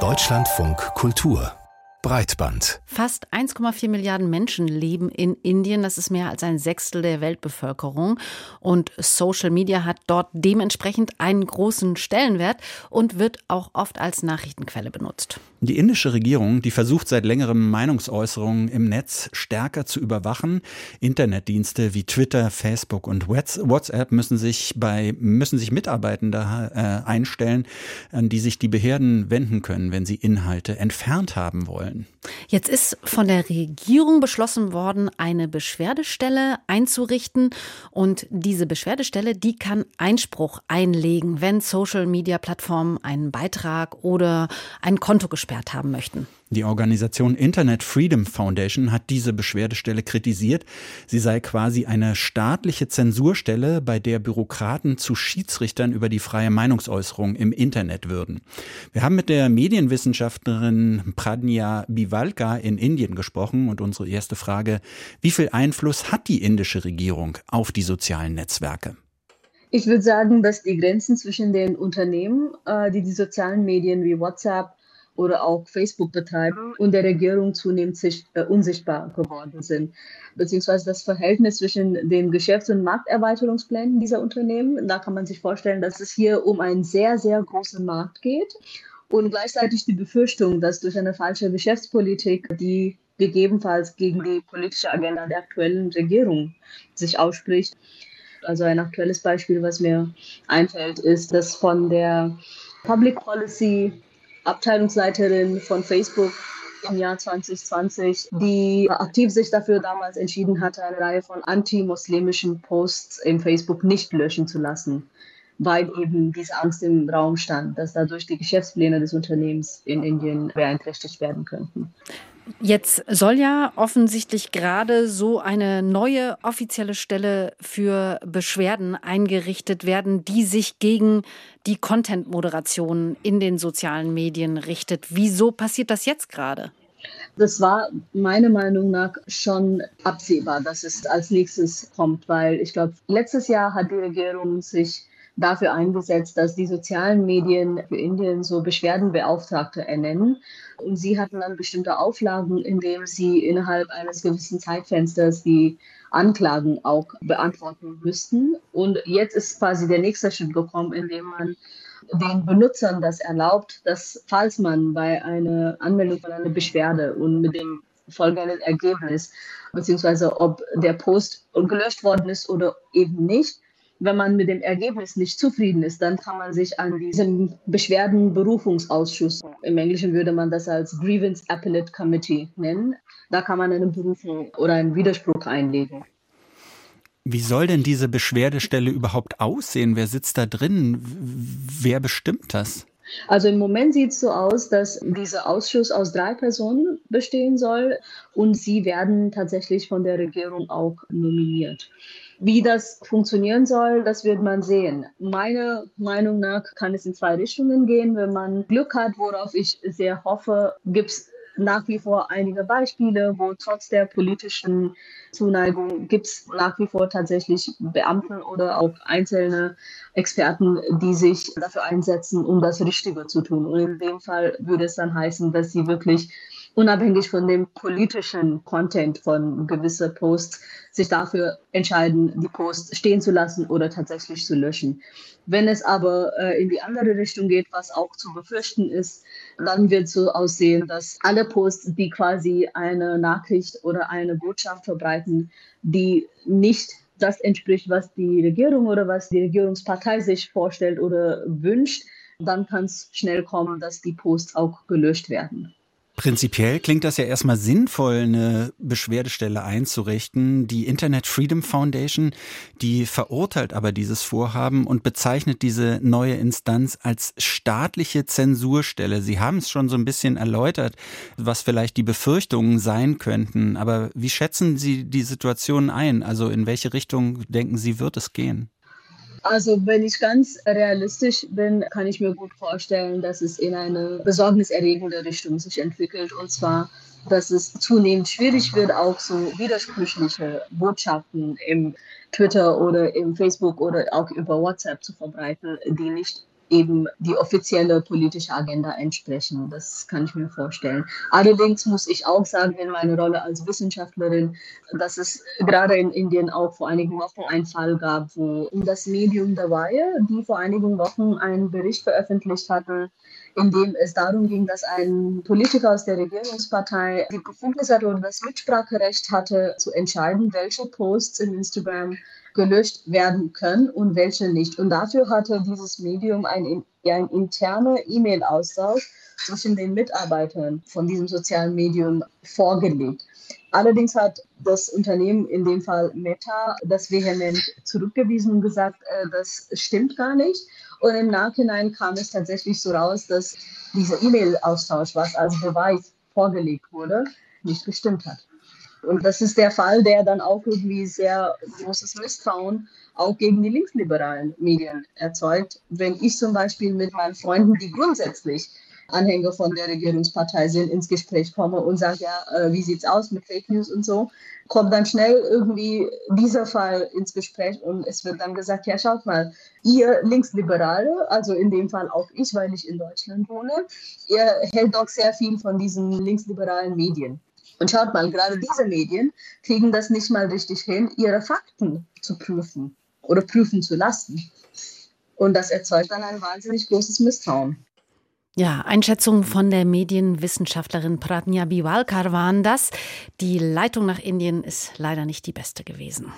Deutschlandfunk Kultur Breitband. Fast 1,4 Milliarden Menschen leben in Indien. Das ist mehr als ein Sechstel der Weltbevölkerung. Und Social Media hat dort dementsprechend einen großen Stellenwert und wird auch oft als Nachrichtenquelle benutzt. Die indische Regierung, die versucht seit längerem Meinungsäußerungen im Netz stärker zu überwachen. Internetdienste wie Twitter, Facebook und WhatsApp müssen sich bei müssen sich Mitarbeitende äh, einstellen, an die sich die Behörden wenden können, wenn sie Inhalte entfernt haben wollen wollen. Jetzt ist von der Regierung beschlossen worden, eine Beschwerdestelle einzurichten. Und diese Beschwerdestelle, die kann Einspruch einlegen, wenn Social-Media-Plattformen einen Beitrag oder ein Konto gesperrt haben möchten. Die Organisation Internet Freedom Foundation hat diese Beschwerdestelle kritisiert. Sie sei quasi eine staatliche Zensurstelle, bei der Bürokraten zu Schiedsrichtern über die freie Meinungsäußerung im Internet würden. Wir haben mit der Medienwissenschaftlerin Pradnya Bivalka in Indien gesprochen und unsere erste Frage, wie viel Einfluss hat die indische Regierung auf die sozialen Netzwerke? Ich würde sagen, dass die Grenzen zwischen den Unternehmen, äh, die die sozialen Medien wie WhatsApp oder auch Facebook betreiben und der Regierung zunehmend sich, äh, unsichtbar geworden sind. Beziehungsweise das Verhältnis zwischen den Geschäfts- und Markterweiterungsplänen dieser Unternehmen, da kann man sich vorstellen, dass es hier um einen sehr, sehr großen Markt geht und gleichzeitig die Befürchtung, dass durch eine falsche Geschäftspolitik, die gegebenenfalls gegen die politische Agenda der aktuellen Regierung sich ausspricht. Also ein aktuelles Beispiel, was mir einfällt, ist, dass von der Public Policy Abteilungsleiterin von Facebook im Jahr 2020, die aktiv sich dafür damals entschieden hatte, eine Reihe von anti-muslimischen Posts im Facebook nicht löschen zu lassen, weil eben diese Angst im Raum stand, dass dadurch die Geschäftspläne des Unternehmens in Indien beeinträchtigt werden könnten. Jetzt soll ja offensichtlich gerade so eine neue offizielle Stelle für Beschwerden eingerichtet werden, die sich gegen die Content-Moderation in den sozialen Medien richtet. Wieso passiert das jetzt gerade? Das war meiner Meinung nach schon absehbar, dass es als nächstes kommt, weil ich glaube, letztes Jahr hat die Regierung sich dafür eingesetzt, dass die sozialen Medien für Indien so Beschwerdenbeauftragte ernennen. Und sie hatten dann bestimmte Auflagen, indem sie innerhalb eines gewissen Zeitfensters die Anklagen auch beantworten müssten. Und jetzt ist quasi der nächste Schritt gekommen, indem man den Benutzern das erlaubt, dass falls man bei einer Anmeldung von einer Beschwerde und mit dem folgenden Ergebnis, beziehungsweise ob der Post gelöscht worden ist oder eben nicht, wenn man mit dem Ergebnis nicht zufrieden ist, dann kann man sich an diesen Beschwerdenberufungsausschuss, im Englischen würde man das als Grievance Appellate Committee nennen, da kann man eine Berufung oder einen Widerspruch einlegen. Wie soll denn diese Beschwerdestelle überhaupt aussehen? Wer sitzt da drin? Wer bestimmt das? Also im Moment sieht es so aus, dass dieser Ausschuss aus drei Personen bestehen soll und sie werden tatsächlich von der Regierung auch nominiert. Wie das funktionieren soll, das wird man sehen. Meiner Meinung nach kann es in zwei Richtungen gehen. Wenn man Glück hat, worauf ich sehr hoffe, gibt es nach wie vor einige Beispiele, wo trotz der politischen Zuneigung gibt es nach wie vor tatsächlich Beamten oder auch einzelne Experten, die sich dafür einsetzen, um das Richtige zu tun. Und in dem Fall würde es dann heißen, dass sie wirklich unabhängig von dem politischen Content von gewissen Posts sich dafür entscheiden, die Posts stehen zu lassen oder tatsächlich zu löschen. Wenn es aber äh, in die andere Richtung geht, was auch zu befürchten ist, dann wird so aussehen, dass alle Posts, die quasi eine Nachricht oder eine Botschaft verbreiten, die nicht das entspricht, was die Regierung oder was die Regierungspartei sich vorstellt oder wünscht, dann kann es schnell kommen, dass die Posts auch gelöscht werden. Prinzipiell klingt das ja erstmal sinnvoll, eine Beschwerdestelle einzurichten. Die Internet Freedom Foundation, die verurteilt aber dieses Vorhaben und bezeichnet diese neue Instanz als staatliche Zensurstelle. Sie haben es schon so ein bisschen erläutert, was vielleicht die Befürchtungen sein könnten. Aber wie schätzen Sie die Situation ein? Also in welche Richtung denken Sie, wird es gehen? Also wenn ich ganz realistisch bin, kann ich mir gut vorstellen, dass es in eine besorgniserregende Richtung sich entwickelt. Und zwar, dass es zunehmend schwierig wird, auch so widersprüchliche Botschaften im Twitter oder im Facebook oder auch über WhatsApp zu verbreiten, die nicht eben die offizielle politische Agenda entsprechen. Das kann ich mir vorstellen. Allerdings muss ich auch sagen, in meiner Rolle als Wissenschaftlerin, dass es gerade in Indien auch vor einigen Wochen einen Fall gab, wo das Medium Wire, die vor einigen Wochen einen Bericht veröffentlicht hatten, in dem es darum ging, dass ein Politiker aus der Regierungspartei die Befugnis hatte oder das Mitspracherecht hatte, zu entscheiden, welche Posts in Instagram gelöscht werden können und welche nicht. Und dafür hatte dieses Medium ein, ein interner E-Mail-Austausch zwischen den Mitarbeitern von diesem sozialen Medium vorgelegt. Allerdings hat das Unternehmen, in dem Fall Meta, das vehement zurückgewiesen und gesagt, äh, das stimmt gar nicht. Und im Nachhinein kam es tatsächlich so raus, dass dieser E-Mail-Austausch, was als Beweis vorgelegt wurde, nicht gestimmt hat. Und das ist der Fall, der dann auch irgendwie sehr großes Misstrauen auch gegen die linksliberalen Medien erzeugt. Wenn ich zum Beispiel mit meinen Freunden, die grundsätzlich Anhänger von der Regierungspartei sind, ins Gespräch komme und sage, ja, äh, wie sieht's aus mit Fake News und so, kommt dann schnell irgendwie dieser Fall ins Gespräch und es wird dann gesagt, ja, schaut mal, ihr Linksliberale, also in dem Fall auch ich, weil ich in Deutschland wohne, ihr hält doch sehr viel von diesen linksliberalen Medien. Und schaut mal, gerade diese Medien kriegen das nicht mal richtig hin, ihre Fakten zu prüfen oder prüfen zu lassen. Und das erzeugt dann ein wahnsinnig großes Misstrauen. Ja, Einschätzungen von der Medienwissenschaftlerin Pratnya Biwalkar waren das. Die Leitung nach Indien ist leider nicht die beste gewesen.